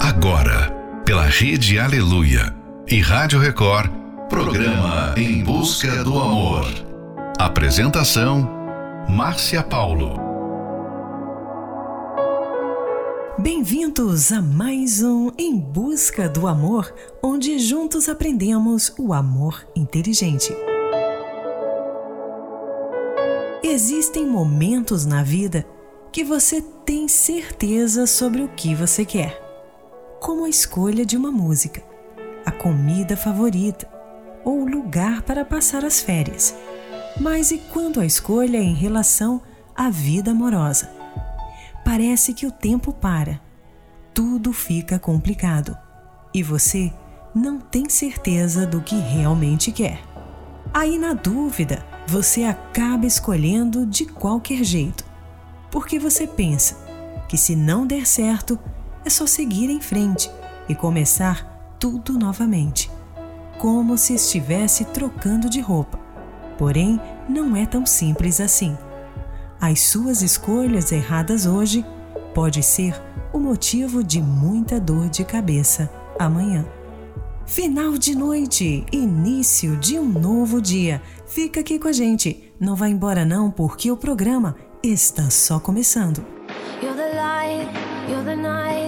Agora, pela Rede Aleluia e Rádio Record, programa Em Busca do Amor. Apresentação: Márcia Paulo. Bem-vindos a mais um Em Busca do Amor, onde juntos aprendemos o amor inteligente. Existem momentos na vida que você tem certeza sobre o que você quer, como a escolha de uma música, a comida favorita ou o lugar para passar as férias. Mas e quando a escolha é em relação à vida amorosa? Parece que o tempo para, tudo fica complicado e você não tem certeza do que realmente quer. Aí, na dúvida, você acaba escolhendo de qualquer jeito, porque você pensa que se não der certo, é só seguir em frente e começar tudo novamente, como se estivesse trocando de roupa. Porém, não é tão simples assim. As suas escolhas erradas hoje pode ser o motivo de muita dor de cabeça amanhã. Final de noite, início de um novo dia. Fica aqui com a gente. Não vá embora não, porque o programa está só começando. You're the light, you're the night,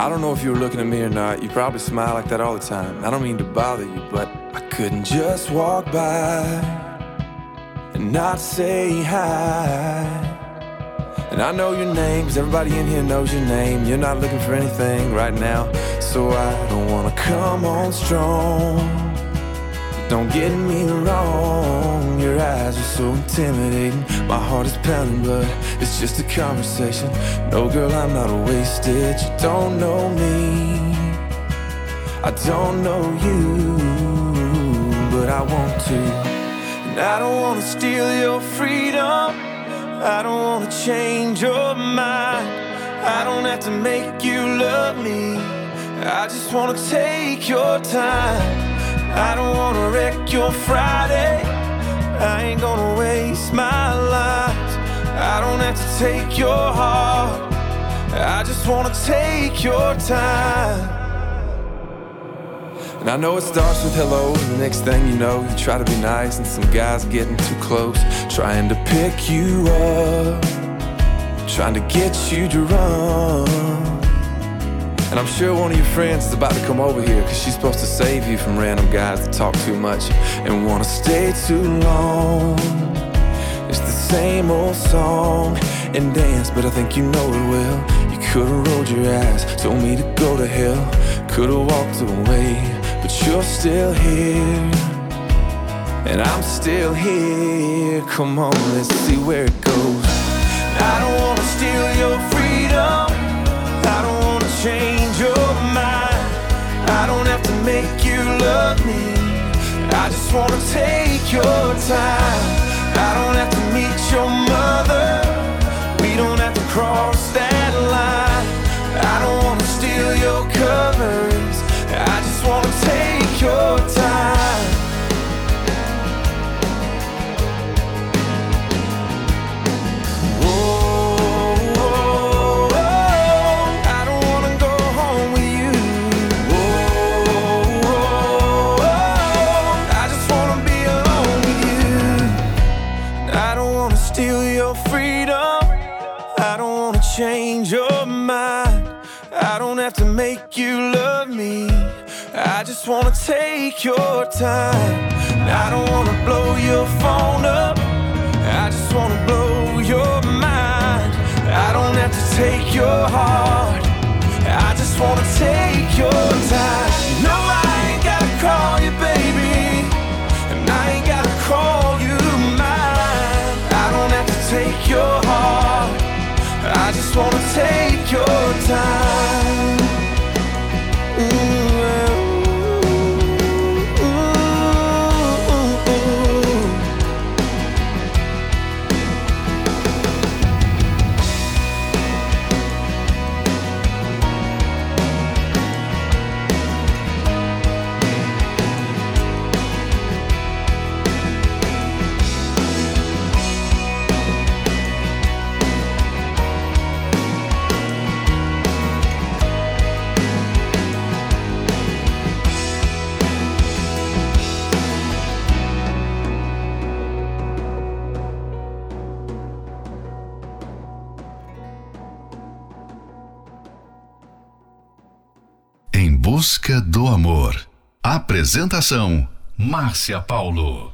I don't know if you were looking at me or not. You probably smile like that all the time. I don't mean to bother you, but I couldn't just walk by and not say hi. And I know your name, cause everybody in here knows your name. You're not looking for anything right now, so I don't wanna come on strong. Don't get me wrong, your eyes are so intimidating. My heart is pounding, but it's just a conversation. No, girl, I'm not a wasted. You don't know me, I don't know you, but I want to. And I don't wanna steal your freedom, I don't wanna change your mind. I don't have to make you love me, I just wanna take your time. I don't wanna wreck your Friday. I ain't gonna waste my life. I don't have to take your heart. I just wanna take your time. And I know it starts with hello, and the next thing you know, you try to be nice, and some guy's getting too close, trying to pick you up, trying to get you drunk. And I'm sure one of your friends is about to come over here Cause she's supposed to save you from random guys that talk too much And wanna stay too long. It's the same old song and dance But I think you know it well. You could've rolled your eyes Told me to go to hell. Could've walked away But you're still here. And I'm still here. Come on, let's see where it goes. I don't wanna steal your freedom. I don't wanna change I don't have to make you love me. I just wanna take your time. I don't have to meet your mother. We don't have to cross that line. I don't wanna steal your covers. I just wanna take your time. Make you love me. I just wanna take your time. I don't wanna blow your phone up. I just wanna blow your mind. I don't have to take your heart. I just wanna take your time. No, I ain't gotta call you baby, and I ain't gotta call you mine. I don't have to take your heart. I just wanna take your time. Do amor. Apresentação: Márcia Paulo.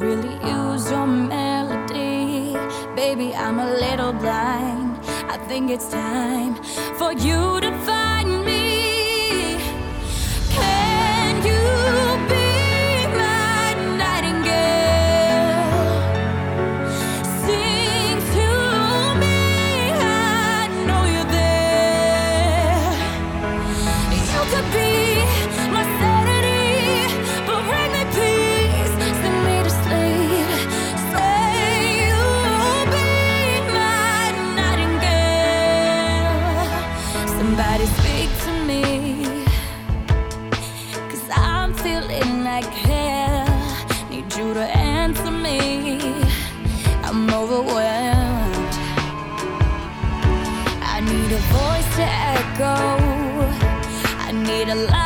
Really use your melody. Baby, I'm a little blind. I think it's time for you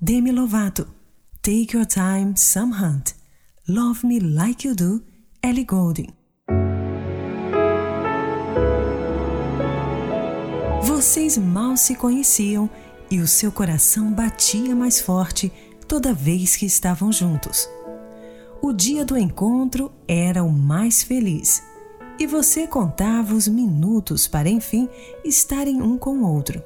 Demi Lovato, Take Your Time, Sam Hunt, Love Me Like You Do, Ellie Goulding. Vocês mal se conheciam e o seu coração batia mais forte toda vez que estavam juntos. O dia do encontro era o mais feliz e você contava os minutos para enfim estarem um com o outro.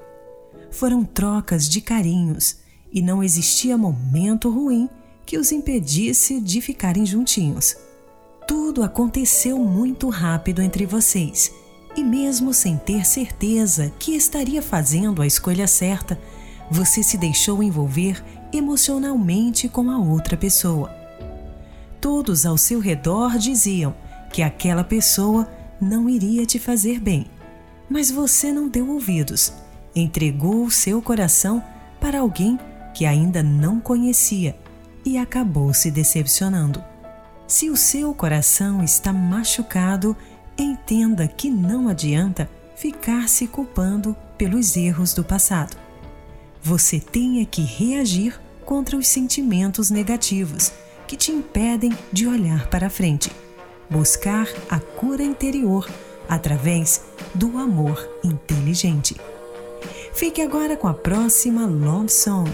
Foram trocas de carinhos e não existia momento ruim que os impedisse de ficarem juntinhos. Tudo aconteceu muito rápido entre vocês e, mesmo sem ter certeza que estaria fazendo a escolha certa, você se deixou envolver emocionalmente com a outra pessoa. Todos ao seu redor diziam que aquela pessoa não iria te fazer bem, mas você não deu ouvidos, entregou o seu coração para alguém que ainda não conhecia e acabou se decepcionando. Se o seu coração está machucado, entenda que não adianta ficar se culpando pelos erros do passado. Você tem que reagir contra os sentimentos negativos que te impedem de olhar para frente. Buscar a cura interior através do amor inteligente. Fique agora com a próxima love song,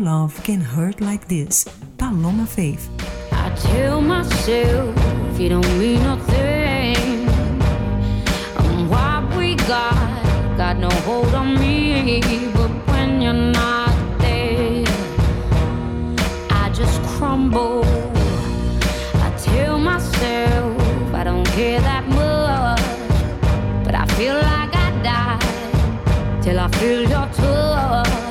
Love Can Hurt Like This, Paloma Faith. I tell myself if you don't mean nothing. And um, what we got got no hold on me. But when you're not there, I just crumble. I tell myself I don't care that much, but I feel like I die till I feel your touch.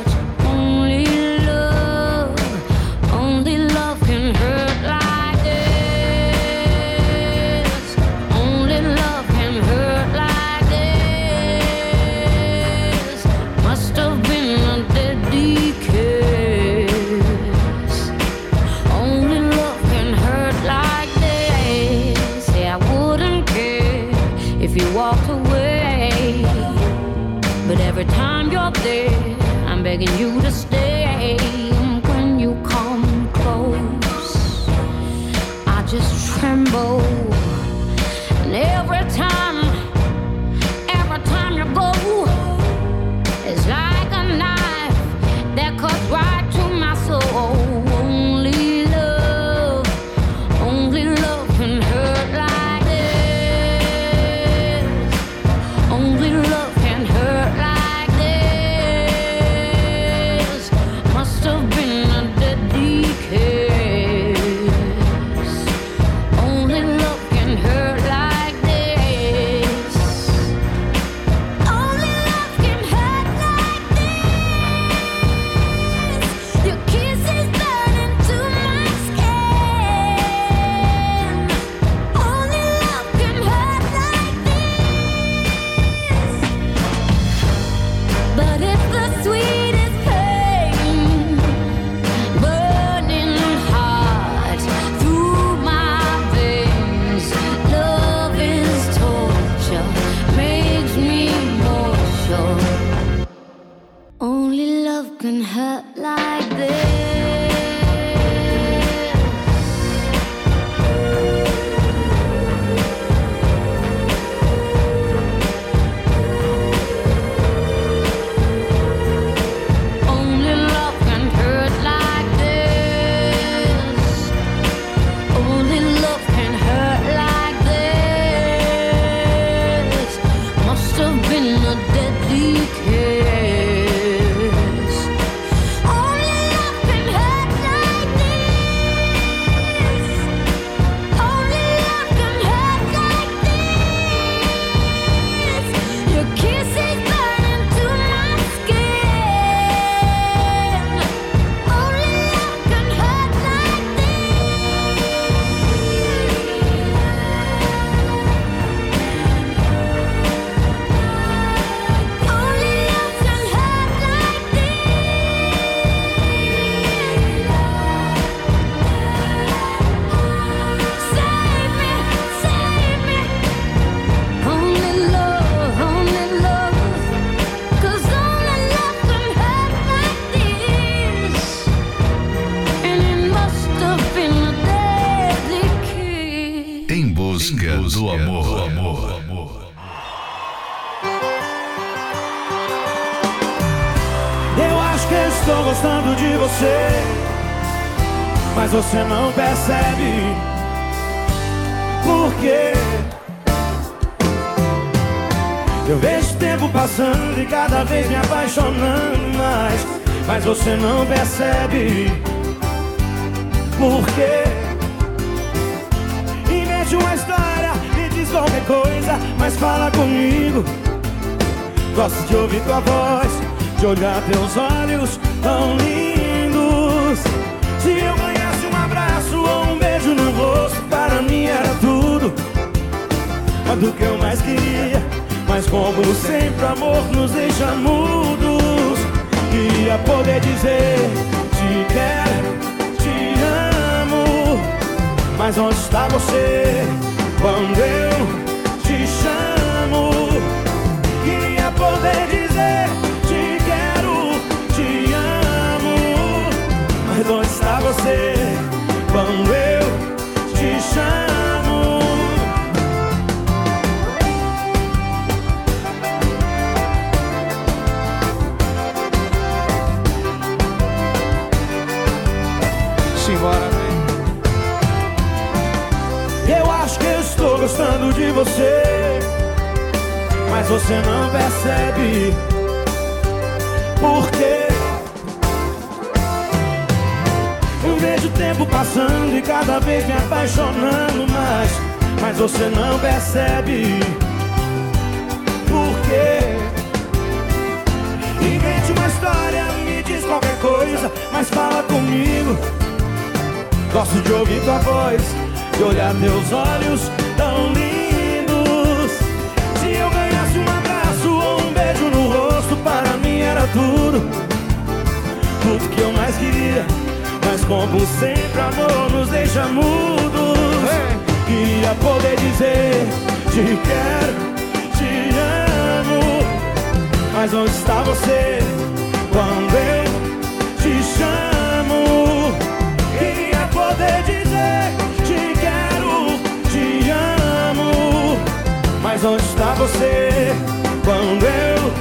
Do que eu mais queria, mas como sempre, amor nos deixa mudos. Queria poder dizer: Te quero, te amo. Mas onde está você quando eu te chamo? Queria poder dizer: Te quero, te amo. Mas onde está você quando eu te chamo? Gostando de você, mas você não percebe. Por quê? Eu vejo o tempo passando e cada vez me apaixonando mais, mas você não percebe. Por quê? Invente uma história, me diz qualquer coisa, mas fala comigo. Gosto de ouvir tua voz, de olhar teus olhos tão lindos. Se eu ganhasse um abraço ou um beijo no rosto, para mim era tudo. Tudo que eu mais queria, mas como sempre, amor nos deixa mudos. Queria poder dizer: Te quero, te amo. Mas onde está você Mas onde está você quando eu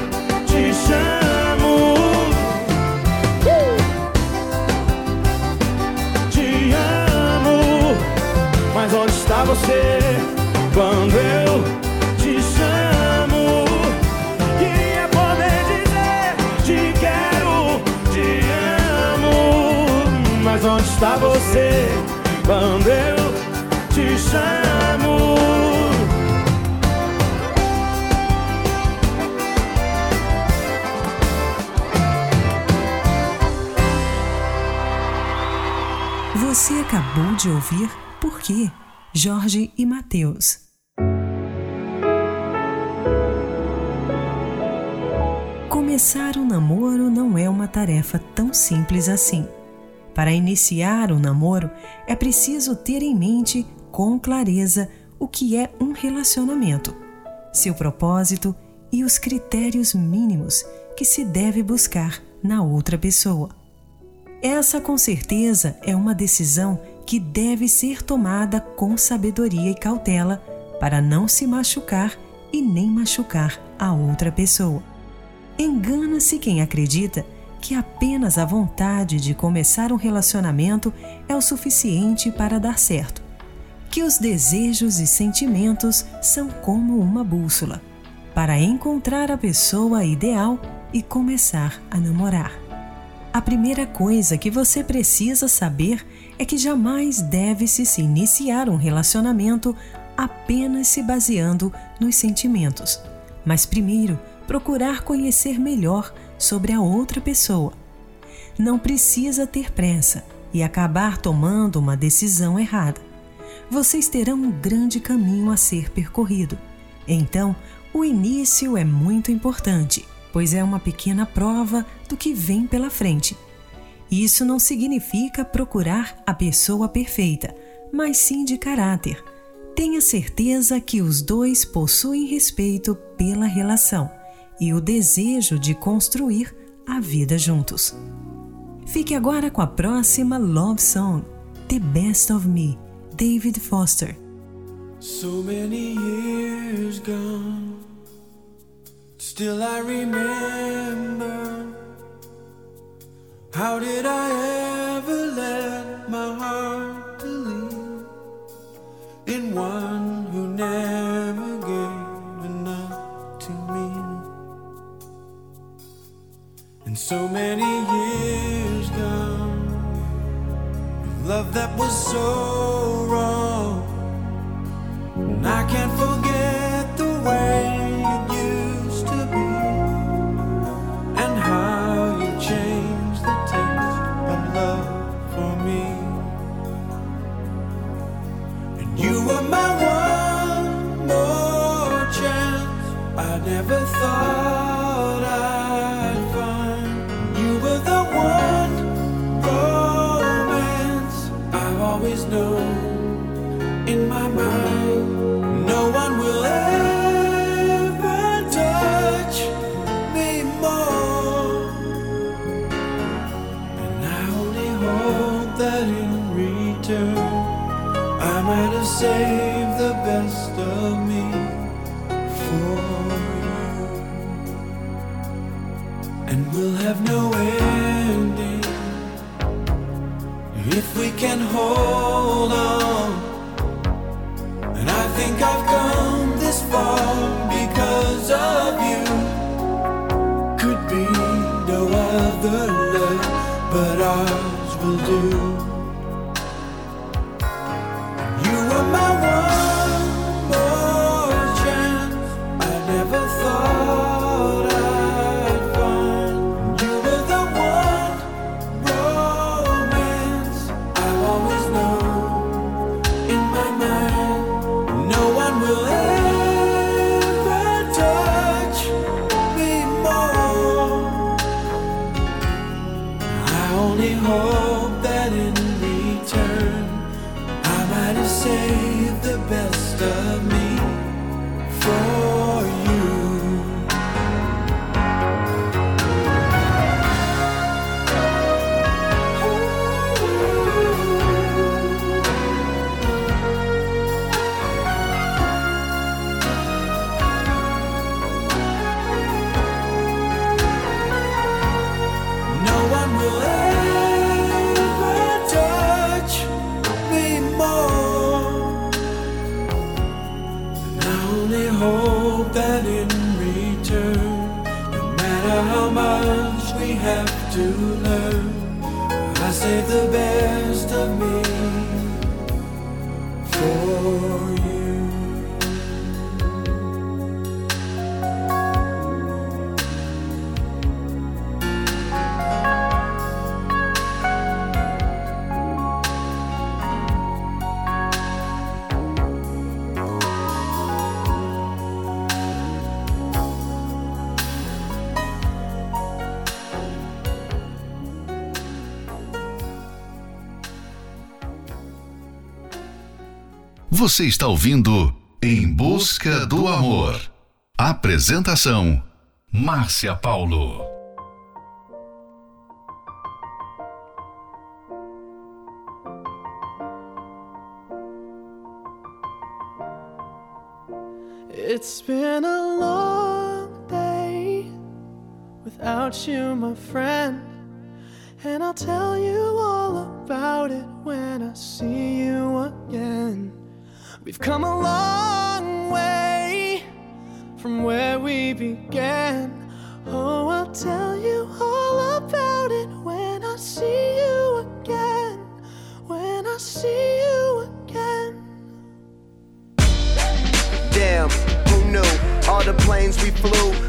te chamo? Te amo. Mas onde está você quando eu te chamo? Queria poder dizer te quero, te amo. Mas onde está você quando eu te chamo? Você acabou de ouvir Por quê? Jorge e Mateus. Começar um namoro não é uma tarefa tão simples assim. Para iniciar um namoro, é preciso ter em mente com clareza o que é um relacionamento, seu propósito e os critérios mínimos que se deve buscar na outra pessoa. Essa, com certeza, é uma decisão que deve ser tomada com sabedoria e cautela para não se machucar e nem machucar a outra pessoa. Engana-se quem acredita que apenas a vontade de começar um relacionamento é o suficiente para dar certo, que os desejos e sentimentos são como uma bússola para encontrar a pessoa ideal e começar a namorar. A primeira coisa que você precisa saber é que jamais deve-se se iniciar um relacionamento apenas se baseando nos sentimentos, mas primeiro procurar conhecer melhor sobre a outra pessoa. Não precisa ter pressa e acabar tomando uma decisão errada. Vocês terão um grande caminho a ser percorrido. Então, o início é muito importante, pois é uma pequena prova do que vem pela frente. Isso não significa procurar a pessoa perfeita, mas sim de caráter. Tenha certeza que os dois possuem respeito pela relação e o desejo de construir a vida juntos. Fique agora com a próxima Love Song, The Best of Me, David Foster. So many years gone, still I remember. How did I ever let my heart believe in one who never gave enough to me? And so many years gone, love that was so Você está ouvindo Em Busca do Amor. Apresentação: Márcia Paulo. It's been a long day without you, my friend. And I'll tell you all about it when I see you again. We've come a long way from where we began. Oh, I'll tell you all about it when I see you again. When I see you again. Damn, who knew? All the planes we flew,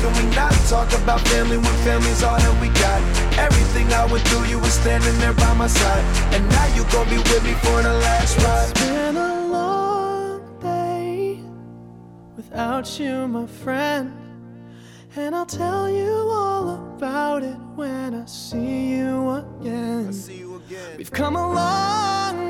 can we not talk about family when family's all that we got? Everything I went through, you were standing there by my side. And now you gon' be with me for the last ride. It's been a long day without you, my friend. And I'll tell you all about it when I see you again. See you again. We've come a long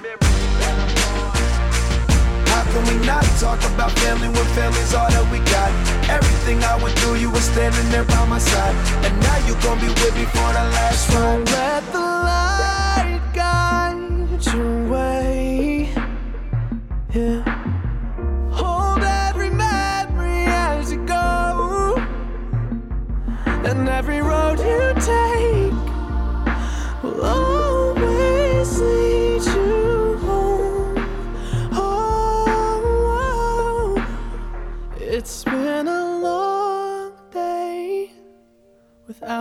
Can we not talk about family when family's all that we got? Everything I went through, you were standing there by my side. And now you gon' be with me for the last Don't ride. let the light guide your way. Yeah. Hold every memory as you go. And every road you take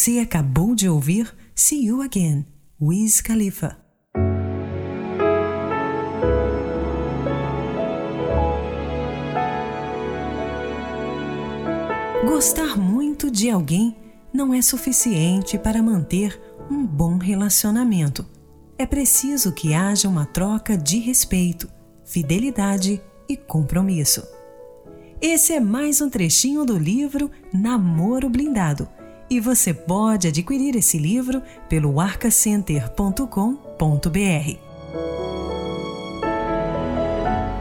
Você acabou de ouvir See You Again, Wiz Khalifa. Gostar muito de alguém não é suficiente para manter um bom relacionamento. É preciso que haja uma troca de respeito, fidelidade e compromisso. Esse é mais um trechinho do livro Namoro Blindado e você pode adquirir esse livro pelo arcacenter.com.br.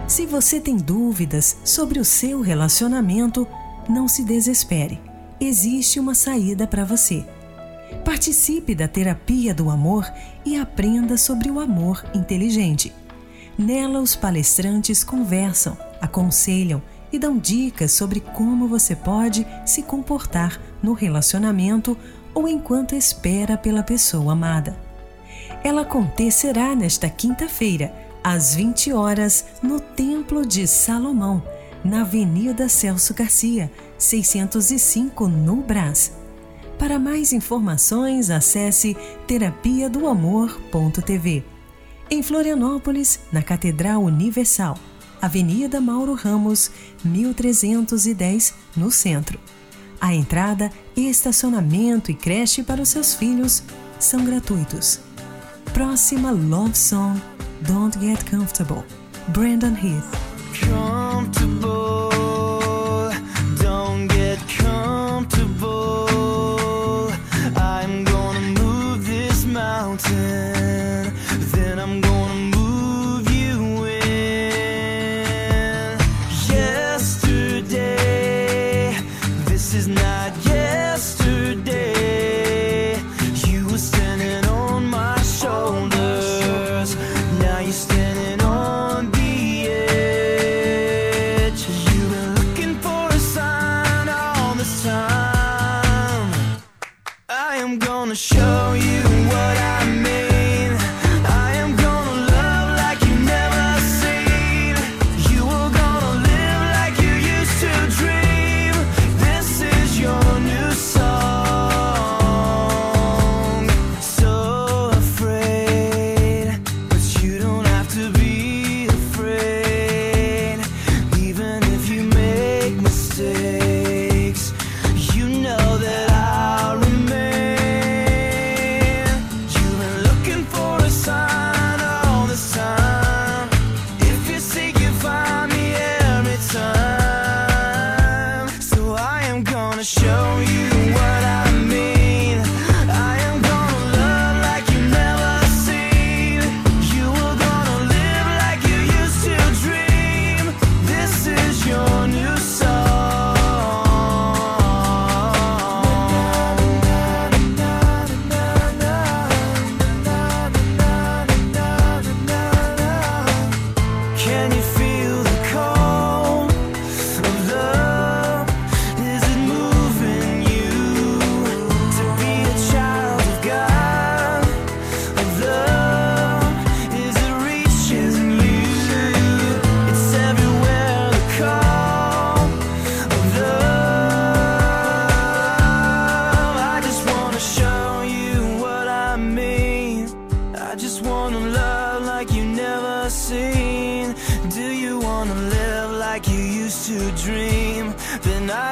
Se você tem dúvidas sobre o seu relacionamento, não se desespere. Existe uma saída para você. Participe da terapia do amor e aprenda sobre o amor inteligente. Nela, os palestrantes conversam, aconselham e dão dicas sobre como você pode se comportar no relacionamento ou enquanto espera pela pessoa amada. Ela acontecerá nesta quinta-feira, às 20 horas, no Templo de Salomão, na Avenida Celso Garcia, 605, no Brás. Para mais informações, acesse terapia do amor.tv. Em Florianópolis, na Catedral Universal, Avenida Mauro Ramos, 1310, no centro. A entrada, estacionamento e creche para os seus filhos são gratuitos. Próxima Love Song Don't Get Comfortable, Brandon Heath. comfortable.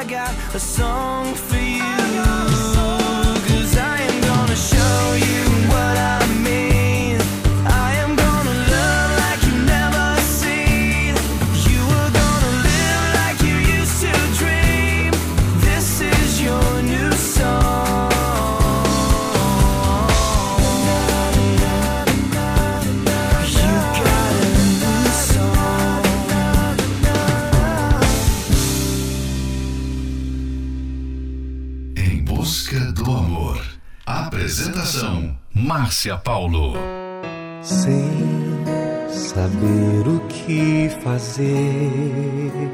Got a song for you. Márcia Paulo. Sem saber o que fazer,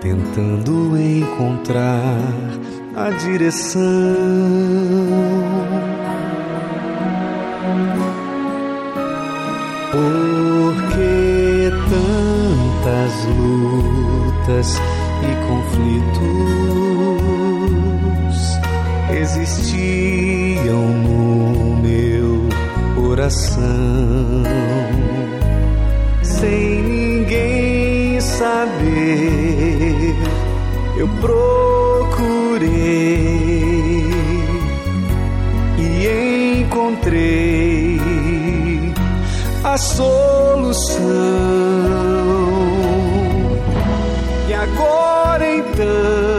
tentando encontrar a direção. Porque tantas lutas e conflitos existiam no meu coração, sem ninguém saber. Eu procurei e encontrei a solução. E agora então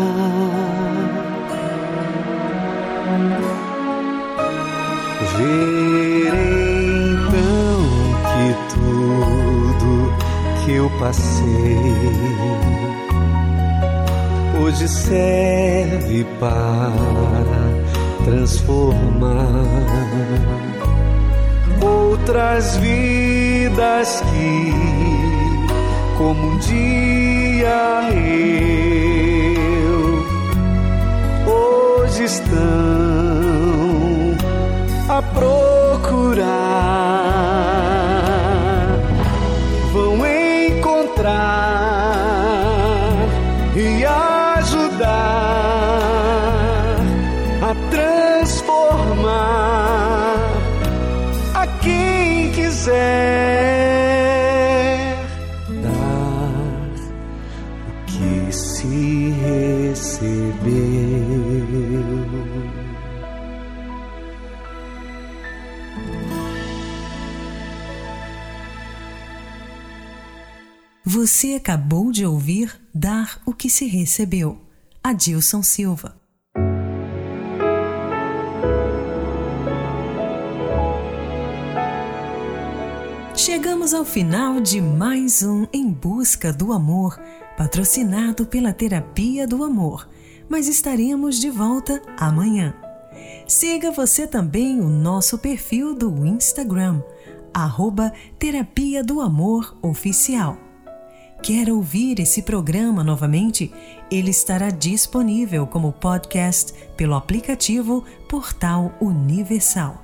passei. Hoje serve para transformar outras vidas que como um dia eu hoje estão a procurar quiser Você acabou de ouvir Dar o que se recebeu. Adilson Silva. Chegamos ao final de mais um Em Busca do Amor, patrocinado pela Terapia do Amor, mas estaremos de volta amanhã. Siga você também o nosso perfil do Instagram, arroba Terapia do Amor Oficial. Quer ouvir esse programa novamente? Ele estará disponível como podcast pelo aplicativo Portal Universal.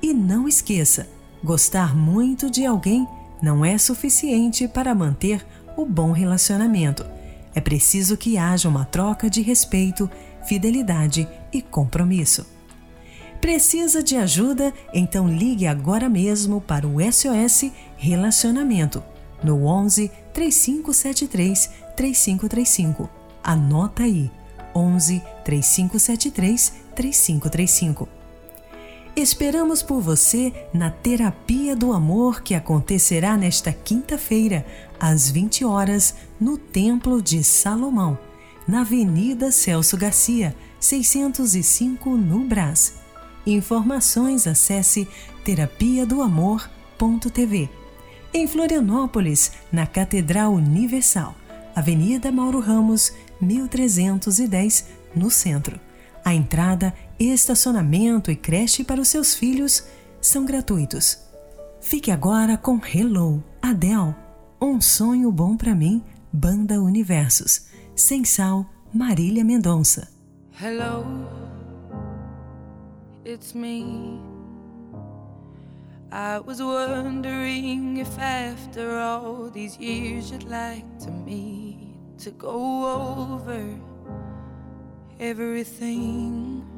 E não esqueça, gostar muito de alguém não é suficiente para manter o bom relacionamento. É preciso que haja uma troca de respeito, fidelidade e compromisso. Precisa de ajuda? Então ligue agora mesmo para o SOS Relacionamento no 11 3573 3535. Anota aí: 11 3573 3535. Esperamos por você na Terapia do Amor que acontecerá nesta quinta-feira, às 20 horas, no Templo de Salomão, na Avenida Celso Garcia, 605, no Brás. Informações acesse terapia do amor.tv em Florianópolis, na Catedral Universal, Avenida Mauro Ramos, 1310, no centro. A entrada, estacionamento e creche para os seus filhos são gratuitos. Fique agora com Hello Adele, Um Sonho Bom Pra Mim, Banda Universos. Sem Sal, Marília Mendonça. Hello, it's me. I was wondering if after all these years you'd like to meet to go over everything.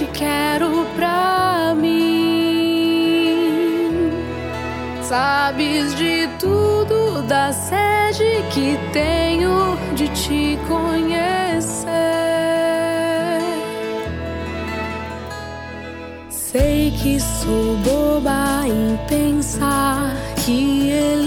te quero pra mim. Sabes de tudo, da sede que tenho de te conhecer. Sei que sou boba em pensar que ele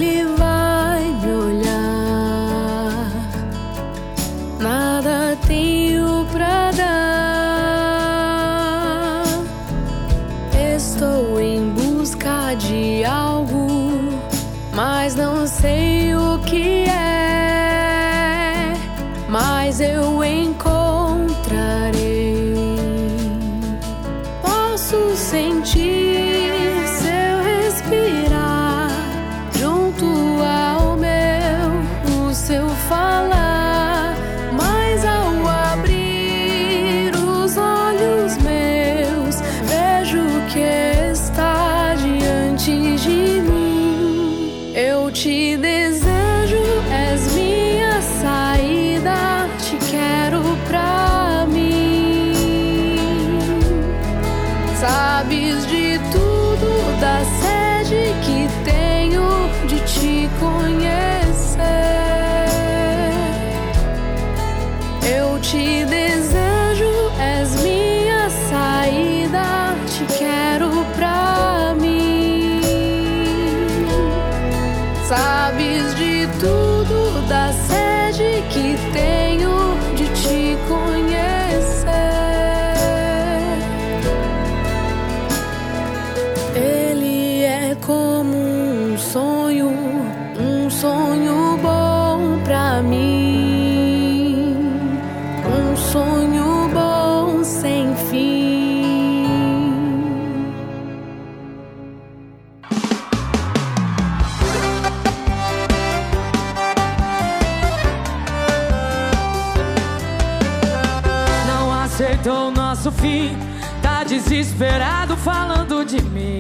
desesperado falando de mim.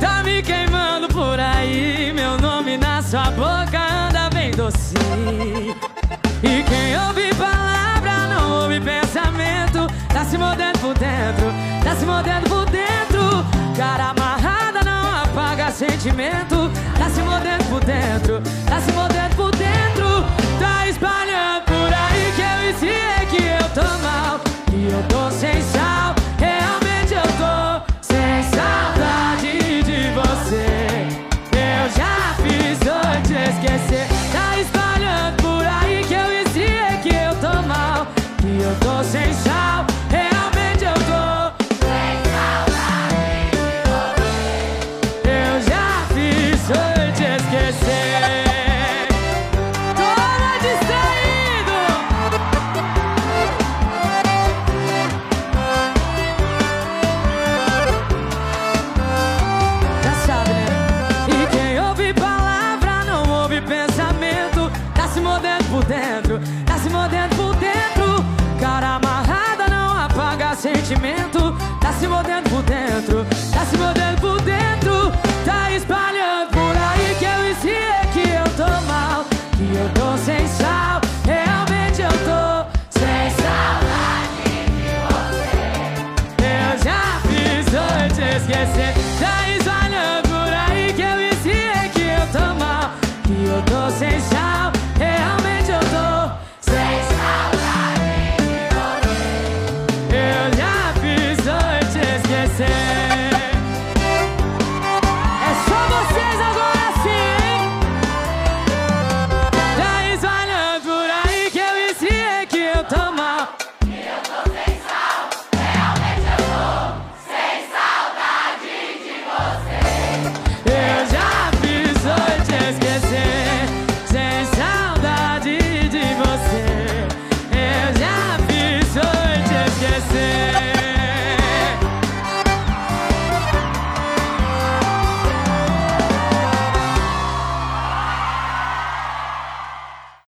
Tá me queimando por aí, meu nome na sua boca anda bem doce. E quem ouve palavra não ouve pensamento. Tá se mordendo por dentro, tá se mordendo por dentro. Cara amarrada não apaga sentimento. Tá se mordendo por dentro, tá se mordendo por dentro.